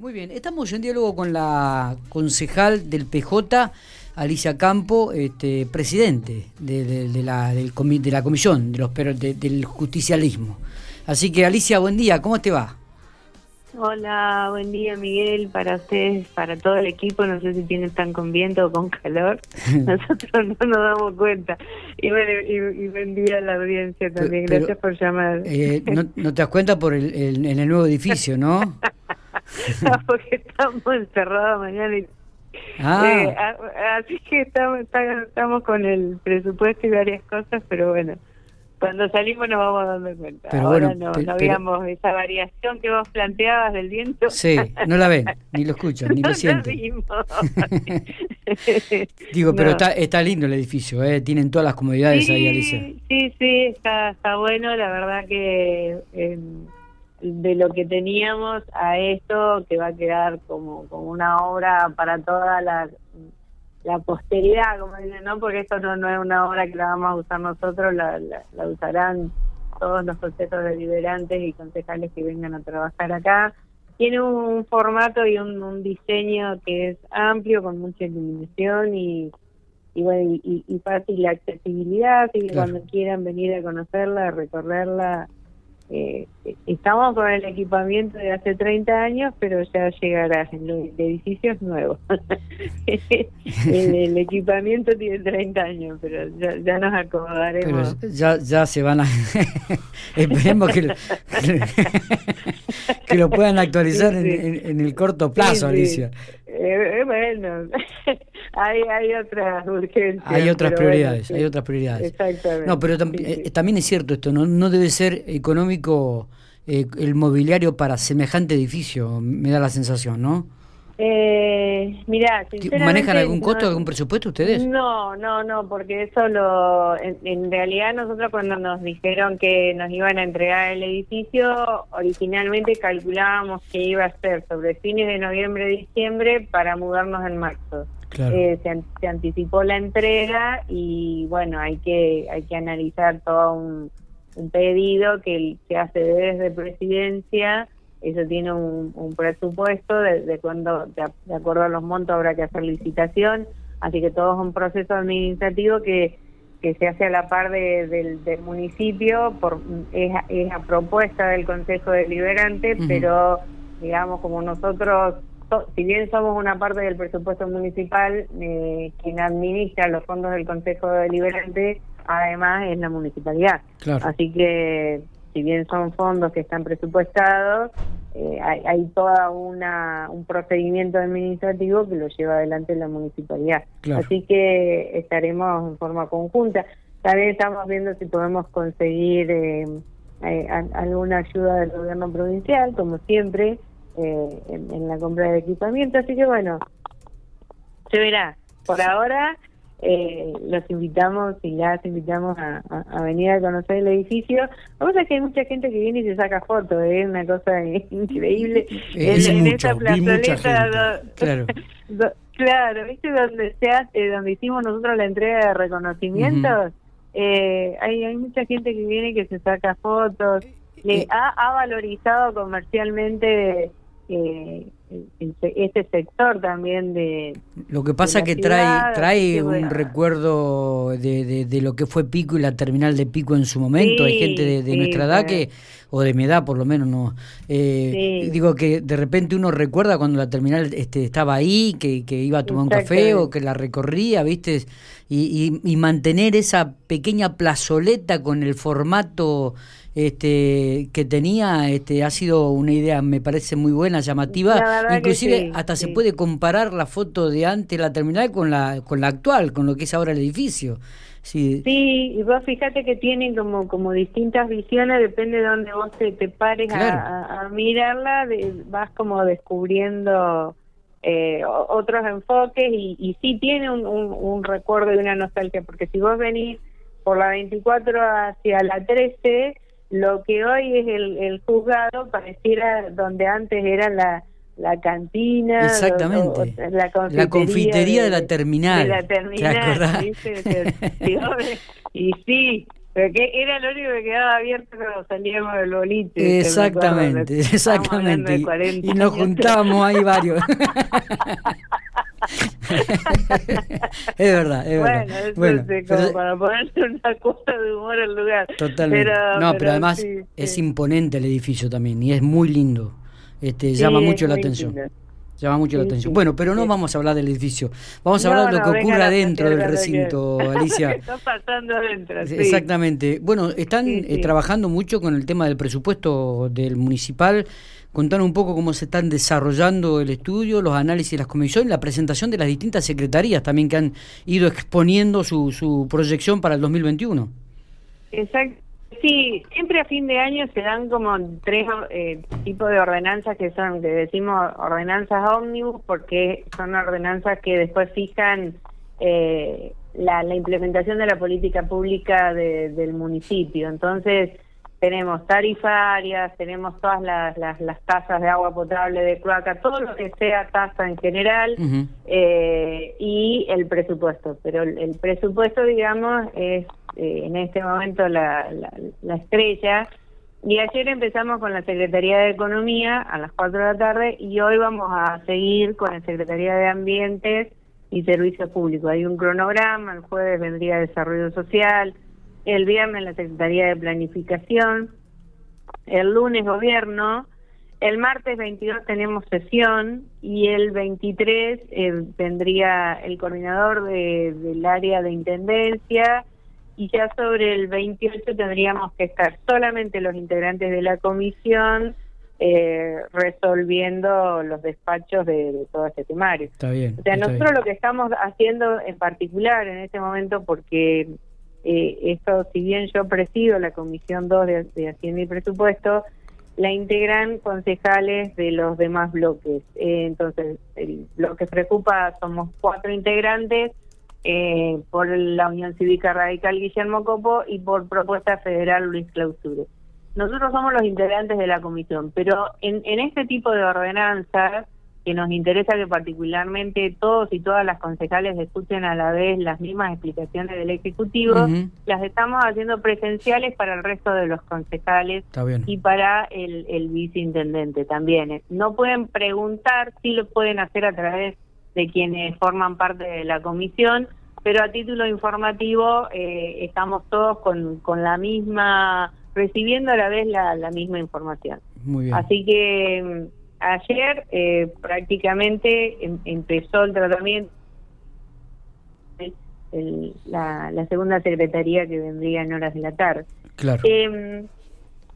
Muy bien, estamos en diálogo con la concejal del PJ, Alicia Campo, este, presidente de, la, del de la comisión de los, del justicialismo. Así que Alicia, buen día, ¿cómo te va? Hola, buen día Miguel, para ustedes, para todo el equipo, no sé si tienen tan con viento o con calor, nosotros no nos damos cuenta. Y bueno, y, buen día a la audiencia también, gracias por llamar. Eh, no, te das cuenta por el, en el nuevo edificio, ¿no? no, porque estamos encerrados mañana y ah. eh, así que estamos, estamos con el presupuesto y varias cosas, pero bueno, cuando salimos nos vamos dando cuenta. Pero Ahora bueno, no, no veíamos esa variación que vos planteabas del viento. Sí, no la ven, ni lo escuchan, ni lo sienten. Digo, pero está, está lindo el edificio, ¿eh? tienen todas las comodidades ahí, Alicia. Sí, sí, está, está bueno, la verdad que... Eh, de lo que teníamos a esto que va a quedar como, como una obra para toda la, la posteridad, como dicen, ¿no? Porque esto no, no es una obra que la vamos a usar nosotros, la, la, usarán todos los procesos deliberantes y concejales que vengan a trabajar acá. Tiene un, formato y un, diseño que es amplio, con mucha iluminación y, y bueno y, y, fácil accesibilidad, así que cuando quieran venir a conocerla, a recorrerla, eh, estamos con el equipamiento de hace 30 años, pero ya llegará los edificios nuevos. el, equipamiento tiene 30 años, pero ya, nos acomodaremos. ya, ya se van a... Esperemos que, que lo puedan actualizar En, el corto plazo, Alicia. Eh, eh, bueno, hay, hay otras urgencias. Hay otras prioridades, hay otras prioridades. Exactamente. No, pero eh, también es cierto esto, no, no debe ser económico el mobiliario para semejante edificio, me da la sensación, ¿no? Eh, mira, ¿manejan algún costo, algún presupuesto ustedes? No, no, no, porque eso lo, en, realidad nosotros cuando nos dijeron que nos iban a entregar el edificio, originalmente calculábamos que iba a ser sobre fines de noviembre, diciembre para mudarnos en marzo. Eh, se, anticipó la entrega y bueno, hay que hay que analizar todo un, un pedido que se hace desde presidencia eso tiene un, presupuesto de, cuando, de, acuerdo a los montos, habrá que hacer licitación. Así que todo es un proceso administrativo que, que se hace a la par del, municipio, por, es, es, a propuesta del Consejo Deliberante, pero digamos, como nosotros, si bien somos una parte del presupuesto municipal, eh, quien administra los fondos del Consejo Deliberante, además es la municipalidad. Así que si bien son fondos que están presupuestados, eh, hay, hay toda una un procedimiento administrativo que lo lleva adelante la municipalidad. Así que estaremos en forma conjunta. También estamos viendo si podemos conseguir eh, eh, alguna ayuda del gobierno provincial, como siempre, en, la compra de equipamiento. Así que bueno, se verá. Por ahora eh, los invitamos y las invitamos a, venir a conocer el edificio. Vamos a que hay mucha gente que viene y se saca fotos, ¿eh? es una cosa increíble. en, esa plazoleta, claro. claro, ¿viste donde se hace, donde hicimos nosotros la entrega de reconocimientos? eh, hay, hay mucha gente que viene y que se saca fotos. Le eh, ha, ha valorizado comercialmente eh, este sector también de lo que pasa que trae trae un recuerdo de, de, lo que fue Pico y la terminal de Pico en su momento. Hay gente de, nuestra edad que o de mi edad por lo menos no. Eh, digo que de repente uno recuerda cuando la terminal este estaba ahí que, que iba a tomar un café o que la recorría viste y, y, y mantener esa pequeña plazoleta con el formato este, que tenía este, ha sido una idea, me parece muy buena, llamativa. Inclusive hasta se puede comparar la foto de antes la terminal con la, con la actual, con lo que es ahora el edificio. Sí. sí, y vos fíjate que tienen como, como distintas visiones, depende de dónde vos te, te pares a, mirarla, vas como descubriendo eh, otros enfoques y, y sí tiene un, un, un recuerdo y una nostalgia, porque si vos venís por la 24 hacia la 13, lo que hoy es el, el juzgado pareciera donde antes era la, la cantina, Exactamente. la, confitería, de, la terminal. De la terminal, y sí, Pero que era lo único que quedaba abierto cuando salíamos del boliche. Exactamente, exactamente. Y, nos juntábamos ahí varios. es verdad, es bueno, verdad. bueno, como para ponerse una cosa de humor al lugar. Totalmente. no, pero, además es imponente el edificio también y es muy lindo. Este, llama mucho la atención. Llama mucho la atención. Bueno, pero no vamos a hablar del edificio. Vamos a hablar de lo que ocurre adentro del recinto, Alicia. está pasando adentro. Exactamente. Bueno, están eh, trabajando mucho con el tema del presupuesto del municipal. Contanos un poco cómo se están desarrollando el estudio, los análisis, las comisiones, la presentación de las distintas secretarías también que han ido exponiendo su, su proyección para el 2021. Exacto. Sí, siempre a fin de año se dan como tres eh, tipos de ordenanzas que son, que decimos ordenanzas ómnibus, porque son ordenanzas que después fijan eh, la, la, implementación de la política pública del municipio. Entonces, tenemos tarifarias, tenemos todas las, las, tasas de agua potable, de cloaca, todo lo que sea tasa en general eh, y el presupuesto. Pero el, presupuesto, digamos, es eh, en este momento la, la, estrella. Y ayer empezamos con la Secretaría de Economía a las 4 de la tarde y hoy vamos a seguir con la Secretaría de Ambientes y Servicios Públicos. Hay un cronograma, el jueves vendría Desarrollo Social, el viernes la Secretaría de Planificación, el lunes Gobierno, el martes 22 tenemos sesión y el 23 eh, vendría el coordinador del área de Intendencia y ya sobre el 28 tendríamos que estar solamente los integrantes de la comisión eh, resolviendo los despachos de, todo este temario. Está bien. O sea, nosotros lo que estamos haciendo en particular en este momento, porque eh, esto, si bien yo presido la Comisión 2 de, Hacienda y Presupuesto, la integran concejales de los demás bloques. Eh, entonces, el bloque preocupa somos cuatro integrantes, eh, por la Unión Cívica Radical Guillermo Copo y por propuesta federal Luis Clausure. Nosotros somos los integrantes de la comisión, pero en, en este tipo de ordenanzas que nos interesa que particularmente todos y todas las concejales escuchen a la vez las mismas explicaciones del Ejecutivo, las estamos haciendo presenciales para el resto de los concejales y para el, el viceintendente también. No pueden preguntar, sí lo pueden hacer a través de quienes forman parte de la comisión, pero a título informativo eh, estamos todos con, con la misma, recibiendo a la vez la, la misma información. Muy bien. Así que ayer eh, prácticamente em, empezó el tratamiento la, segunda secretaría que vendría en horas de la tarde. Claro. Em,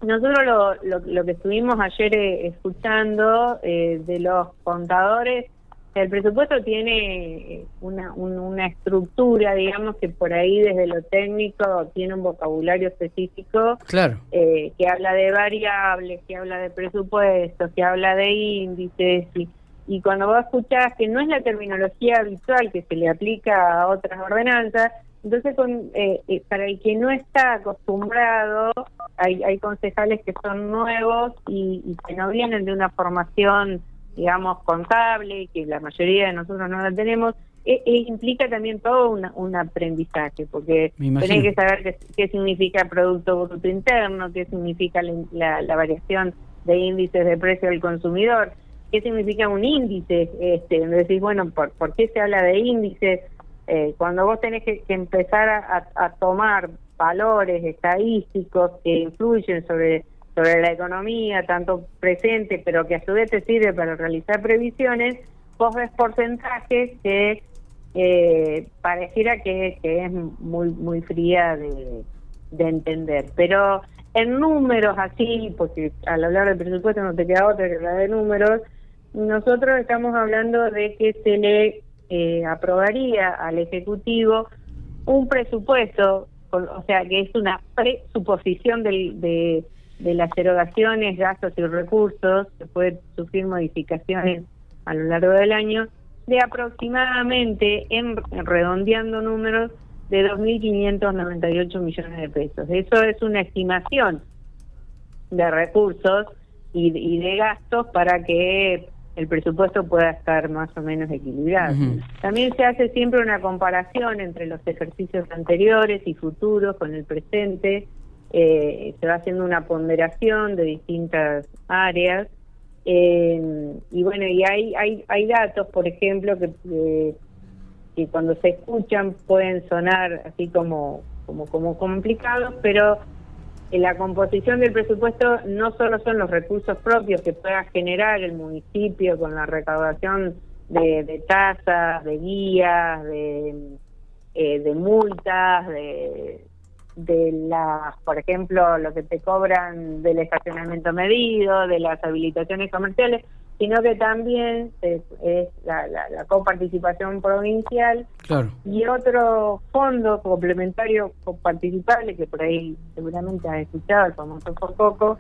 nosotros lo, lo, que estuvimos ayer eh, escuchando eh, de los contadores el presupuesto tiene eh, una, una estructura, digamos, que por ahí desde lo técnico tiene un vocabulario específico claro. Eh, que habla de variables, que habla de presupuestos, que habla de índices. Y, y cuando vos escuchás que no es la terminología habitual que se le aplica a otras ordenanzas, entonces con, eh, para el que no está acostumbrado, hay, hay concejales que son nuevos y, y que no vienen de una formación digamos, contable, que la mayoría de nosotros no la tenemos, e, e implica también todo un aprendizaje, porque tenés que saber qué, significa Producto Bruto Interno, qué significa la, variación de índices de precio del consumidor, qué significa un índice, este, decís, bueno, ¿por, ¿por qué se habla de índices? Eh, cuando vos tenés que, empezar a tomar valores estadísticos que influyen sobre sobre la economía, tanto presente, pero que a su vez te sirve para realizar previsiones, vos ves porcentajes que eh, pareciera que, es muy muy fría de, entender. Pero en números así, porque al hablar de presupuesto no te queda otra que hablar de números, nosotros estamos hablando de que se le eh, aprobaría al Ejecutivo un presupuesto, o sea, que es una presuposición del, de de las erogaciones, gastos y recursos, se puede sufrir modificaciones a lo largo del año, de aproximadamente, en, redondeando números, de 2.598 millones de pesos. Eso es una estimación de recursos y, de gastos para que el presupuesto pueda estar más o menos equilibrado. También se hace siempre una comparación entre los ejercicios anteriores y futuros con el presente, eh, se va haciendo una ponderación de distintas áreas. Eh, y bueno, y hay, hay, hay datos, por ejemplo, que, eh, que cuando se escuchan pueden sonar así como, como, como complicados, pero en la composición del presupuesto no solo son los recursos propios que pueda generar el municipio con la recaudación de, tasas, de guías, de, eh, de multas, de, de las, por ejemplo, lo que te cobran del estacionamiento medido, de las habilitaciones comerciales, sino que también es, la, la, coparticipación provincial y otro fondo complementario coparticipable que por ahí seguramente has escuchado, el famoso poco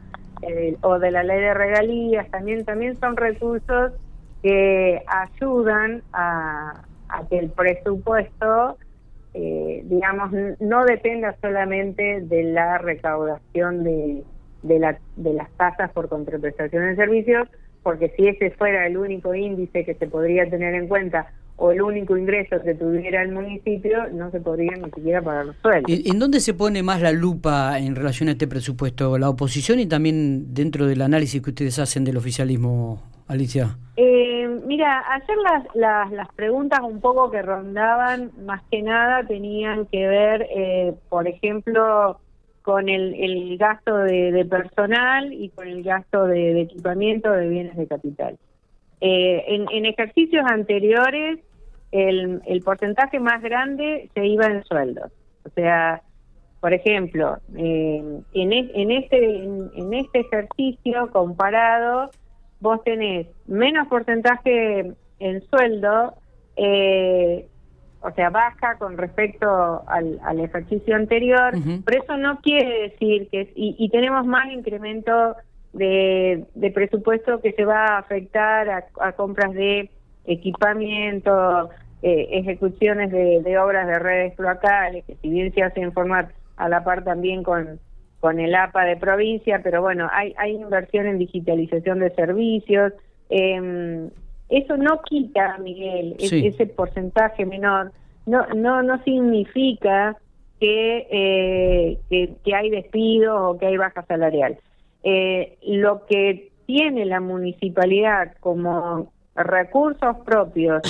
o de la ley de regalías, también, también son recursos que ayudan a, que el presupuesto, eh, digamos, no dependa solamente de la recaudación de, de, la, de las tasas por contraprestación de servicios, porque si ese fuera el único índice que se podría tener en cuenta o el único ingreso que tuviera el municipio, no se podría ni siquiera pagar los sueldos. ¿En dónde se pone más la lupa en relación a este presupuesto? ¿La oposición y también dentro del análisis que ustedes hacen del oficialismo, Alicia? Eh, mira, ayer las, las, las, preguntas un poco que rondaban, más que nada, tenían que ver, eh, por ejemplo, con el, el gasto de, personal y con el gasto de, equipamiento de bienes de capital. Eh, en, ejercicios anteriores, el, el, porcentaje más grande se iba en sueldos. O sea, por ejemplo, eh, en, en, este, en, este ejercicio comparado, vos tenés menos porcentaje en sueldo, eh, o sea, baja con respecto al, al ejercicio anterior, pero eso no quiere decir que, y, y tenemos más incremento de, de, presupuesto que se va a afectar a, compras de equipamiento, eh, ejecuciones de, de, obras de redes cloacales, que si bien se hace en forma a la par también con, con el APA de provincia, pero bueno, hay, hay inversión en digitalización de servicios. Eh, eso no quita, Miguel, ese porcentaje menor, no, no, no significa que, eh, que, hay despidos o que hay baja salarial. Eh, lo que tiene la municipalidad como recursos propios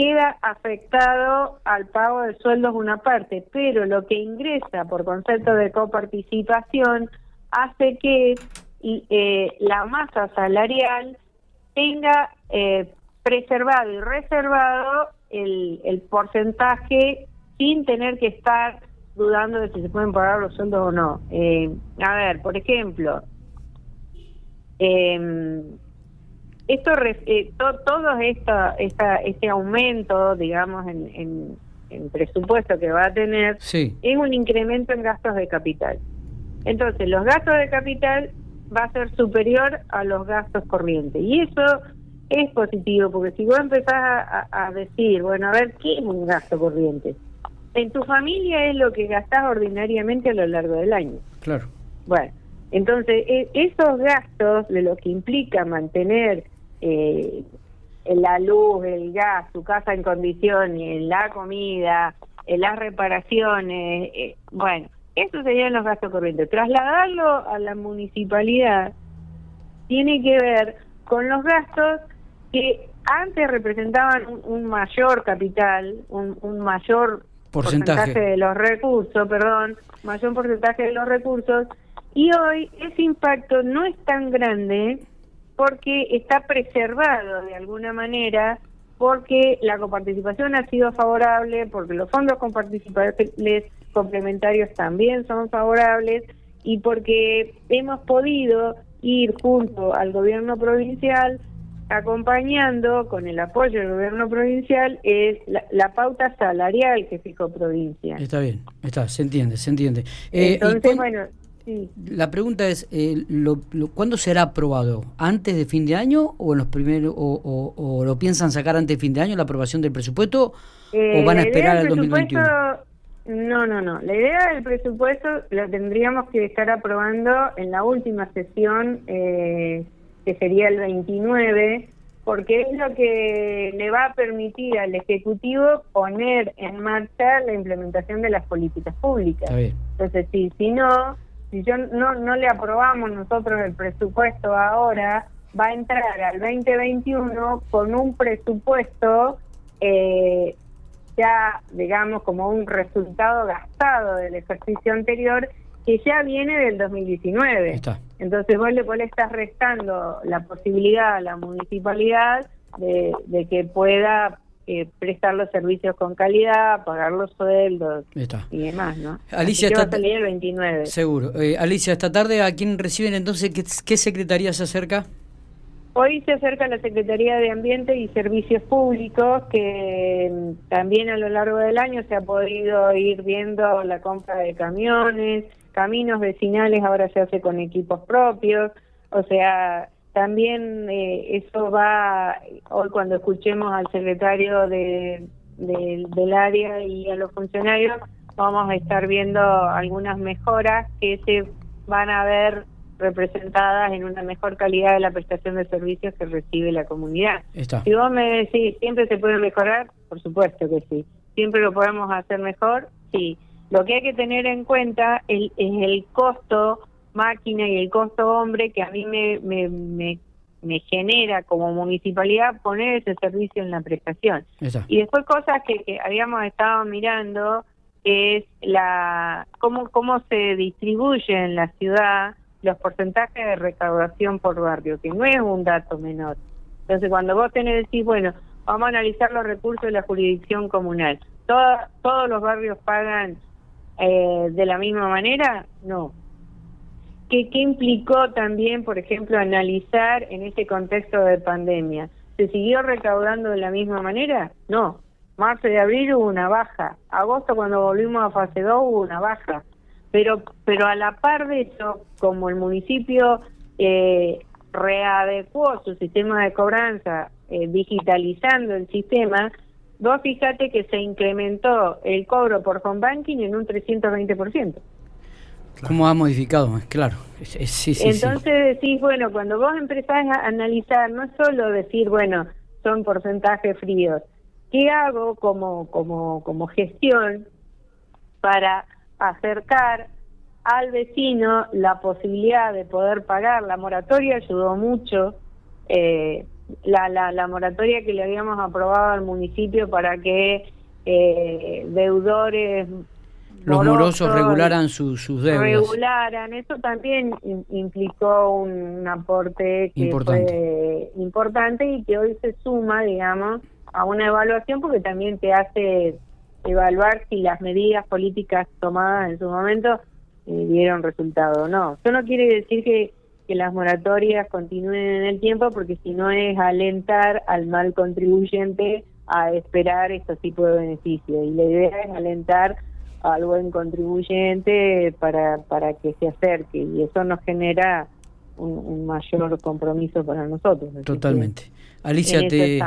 queda afectado al pago de sueldos una parte, pero lo que ingresa por concepto de coparticipación hace que eh, la masa salarial tenga eh, preservado y reservado el, el porcentaje sin tener que estar dudando de si se pueden pagar los sueldos o no. Eh, a ver, por ejemplo, eh, esto eh, todo esta, esta, este aumento, digamos, en, en, en, presupuesto que va a tener, es un incremento en gastos de capital. Entonces, los gastos de capital va a ser superior a los gastos corrientes. Y eso es positivo, porque si vos empezás a, decir, bueno, a ver, ¿qué es un gasto corriente? En tu familia es lo que gastás ordinariamente a lo largo del año. Claro. Bueno, entonces e, esos gastos de lo que implica mantener eh, la luz, el gas, tu casa en condiciones, la comida, las reparaciones, eh, bueno, eso serían los gastos corrientes. Trasladarlo a la municipalidad tiene que ver con los gastos que antes representaban un, mayor capital, un, mayor porcentaje. de los recursos, perdón, mayor porcentaje de los recursos, y hoy ese impacto no es tan grande porque está preservado de alguna manera, porque la coparticipación ha sido favorable, porque los fondos comparticipables complementarios también son favorables y porque hemos podido ir junto al gobierno provincial acompañando con el apoyo del gobierno provincial es la, pauta salarial que fijó provincia. Está bien, está, se entiende, se entiende. Eh, Entonces, bueno, sí. La pregunta es, eh, lo, ¿cuándo será aprobado? ¿Antes de fin de año o en los primeros o, o, lo piensan sacar antes de fin de año la aprobación del presupuesto o van a esperar al 2021? No, no, no. La idea del presupuesto lo tendríamos que estar aprobando en la última sesión, eh, que sería el 29, porque es lo que le va a permitir al Ejecutivo poner en marcha la implementación de las políticas públicas. Entonces, si, si no, si yo no, no le aprobamos nosotros el presupuesto ahora, va a entrar al 2021 con un presupuesto eh, ya, digamos, como un resultado gastado del ejercicio anterior que ya viene del 2019. Entonces vos le, vos le estás restando la posibilidad a la municipalidad de, que pueda eh, prestar los servicios con calidad, pagar los sueldos y demás, ¿no? Alicia, está el 29. Seguro. Eh, Alicia, esta tarde, ¿a quién reciben entonces? ¿Qué, qué secretaría se acerca? Hoy se acerca la Secretaría de Ambiente y Servicios Públicos, que mm, también a lo largo del año se ha podido ir viendo la compra de camiones, caminos vecinales ahora se hace con equipos propios, o sea, también eh, eso va, hoy cuando escuchemos al secretario de, del área y a los funcionarios, vamos a estar viendo algunas mejoras que se van a ver representadas en una mejor calidad de la prestación de servicios que recibe la comunidad. Si vos me decís, ¿siempre se puede mejorar? Por supuesto que sí. ¿Siempre lo podemos hacer mejor? Sí. Lo que hay que tener en cuenta es, el costo máquina y el costo hombre que a mí me, me, me, genera como municipalidad poner ese servicio en la prestación. Y después cosas que, que habíamos estado mirando es la cómo cómo se distribuye en la ciudad los porcentajes de recaudación por barrio, que no es un dato menor. Entonces, cuando vos tenés decís, bueno, vamos a analizar los recursos de la jurisdicción comunal, ¿todos los barrios pagan eh, de la misma manera? No. ¿Qué, ¿Qué implicó también, por ejemplo, analizar en este contexto de pandemia? ¿Se siguió recaudando de la misma manera? No. Marzo y abril hubo una baja. Agosto, cuando volvimos a fase 2, hubo una baja. Pero, pero a la par de eso, como el municipio eh, readecuó su sistema de cobranza eh, digitalizando el sistema, vos fíjate que se incrementó el cobro por home banking en un 320%. ¿Cómo ha modificado? Claro. sí, sí, Entonces decís, bueno, cuando vos empezás a analizar, no es solo decir, bueno, son porcentajes fríos. ¿Qué hago como, como, como gestión para acercar al vecino la posibilidad de poder pagar. La moratoria ayudó mucho, eh, la, la, la, moratoria que le habíamos aprobado al municipio para que eh, deudores... Los morosos, regularan sus deudas. Regularan, eso también implicó un, aporte que importante. fue importante y que hoy se suma, digamos, a una evaluación porque también te hace evaluar si las medidas políticas tomadas en su momento eh, dieron resultado o no. Eso no quiere decir que, que las moratorias continúen en el tiempo, porque si no es alentar al mal contribuyente a esperar estos tipos de beneficios. Y la idea es alentar al buen contribuyente para, para que se acerque y eso nos genera un, mayor compromiso para nosotros. Totalmente. Alicia, te,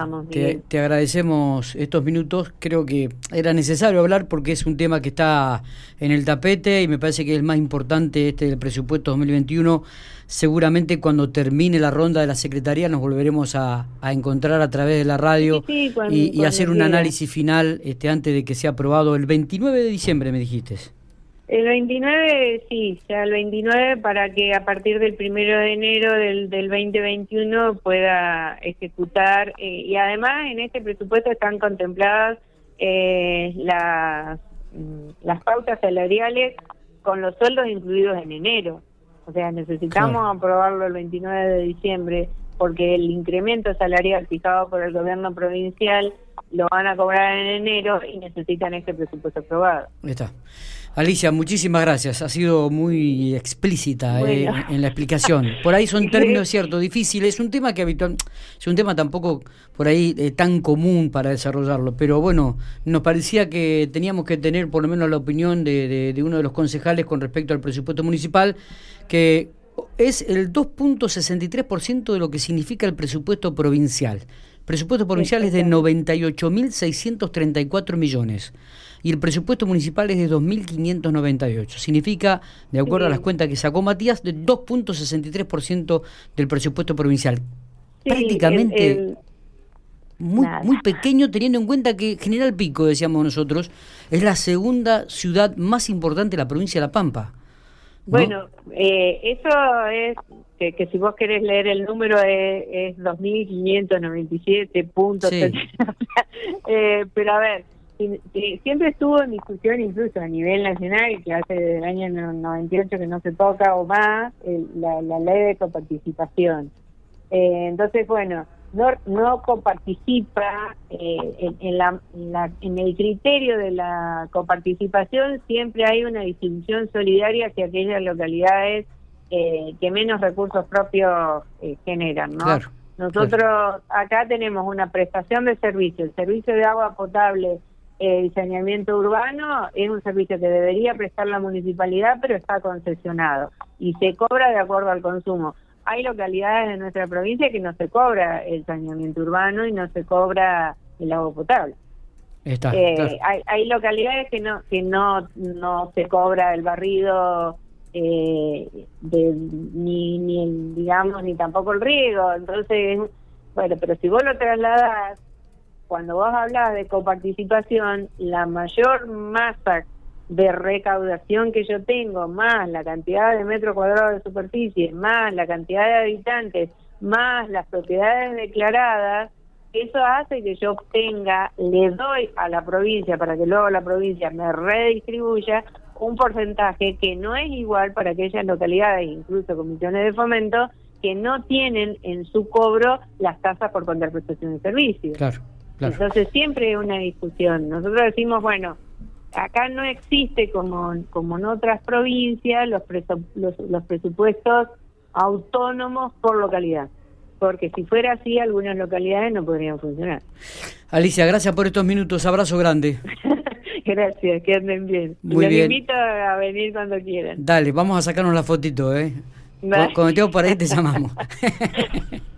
te, agradecemos estos minutos. Creo que era necesario hablar porque es un tema que está en el tapete y me parece que es el más importante este del presupuesto 2021. Seguramente cuando termine la ronda de la Secretaría nos volveremos a, encontrar a través de la radio y, hacer un análisis final este antes de que sea aprobado el 29 de diciembre, me dijiste. El 29, sí, ya el 29 para que a partir del primero de enero del, del 2021 pueda ejecutar. Eh, y además en este presupuesto están contempladas eh, las, mm, las pautas salariales con los sueldos incluidos en enero. O sea, necesitamos aprobarlo el 29 de diciembre porque el incremento salarial fijado por el gobierno provincial lo van a cobrar en enero y necesitan este presupuesto aprobado. Está. Alicia, muchísimas gracias. Ha sido muy explícita eh, en, la explicación. Por ahí son términos ciertos, difíciles. Es un tema que habitual, es un tema tampoco por ahí eh, tan común para desarrollarlo. Pero bueno, nos parecía que teníamos que tener por lo menos la opinión de, de uno de los concejales con respecto al presupuesto municipal, que es el 2.63% de lo que significa el presupuesto provincial. El presupuesto provincial es de 98.634 millones y el presupuesto municipal es de 2.598. Significa, de acuerdo a las cuentas que sacó Matías, de 2.63% del presupuesto provincial. Prácticamente muy, muy pequeño teniendo en cuenta que General Pico, decíamos nosotros, es la segunda ciudad más importante de la provincia de La Pampa. Bueno, eh, eso es que, si vos querés leer el número es, es 2.597 puntos. eh, pero a ver, siempre estuvo en discusión incluso a nivel nacional, que hace desde el año 98 que no se toca o más, la, ley de coparticipación. Eh, entonces, bueno, no, no coparticipa eh, en, la, en, el criterio de la coparticipación siempre hay una distribución solidaria hacia aquellas localidades eh, que menos recursos propios eh, generan, ¿no? Nosotros acá tenemos una prestación de servicio, el servicio de agua potable y saneamiento urbano es un servicio que debería prestar la municipalidad, pero está concesionado y se cobra de acuerdo al consumo. Hay localidades de nuestra provincia que no se cobra el saneamiento urbano y no se cobra el agua potable. Eh, hay, hay, localidades que no que no no se cobra el barrido eh, de, ni ni digamos ni tampoco el riego. Entonces bueno pero si vos lo trasladas cuando vos hablas de coparticipación la mayor masa de recaudación que yo tengo, más la cantidad de metros cuadrados de superficie, más la cantidad de habitantes, más las propiedades declaradas, eso hace que yo obtenga, le doy a la provincia para que luego la provincia me redistribuya un porcentaje que no es igual para aquellas localidades, incluso comisiones de fomento, que no tienen en su cobro las tasas por contraprestación de servicios. Claro, claro. Entonces siempre hay una discusión. Nosotros decimos, bueno, acá no existe como, como en otras provincias los, los, presupuestos autónomos por localidad porque si fuera así, algunas localidades no podrían funcionar. Alicia, gracias por estos minutos. Abrazo grande. gracias, que anden bien. Muy Los invito a venir cuando quieran. Dale, vamos a sacarnos la fotito, ¿eh? Cuando estemos por ahí te llamamos.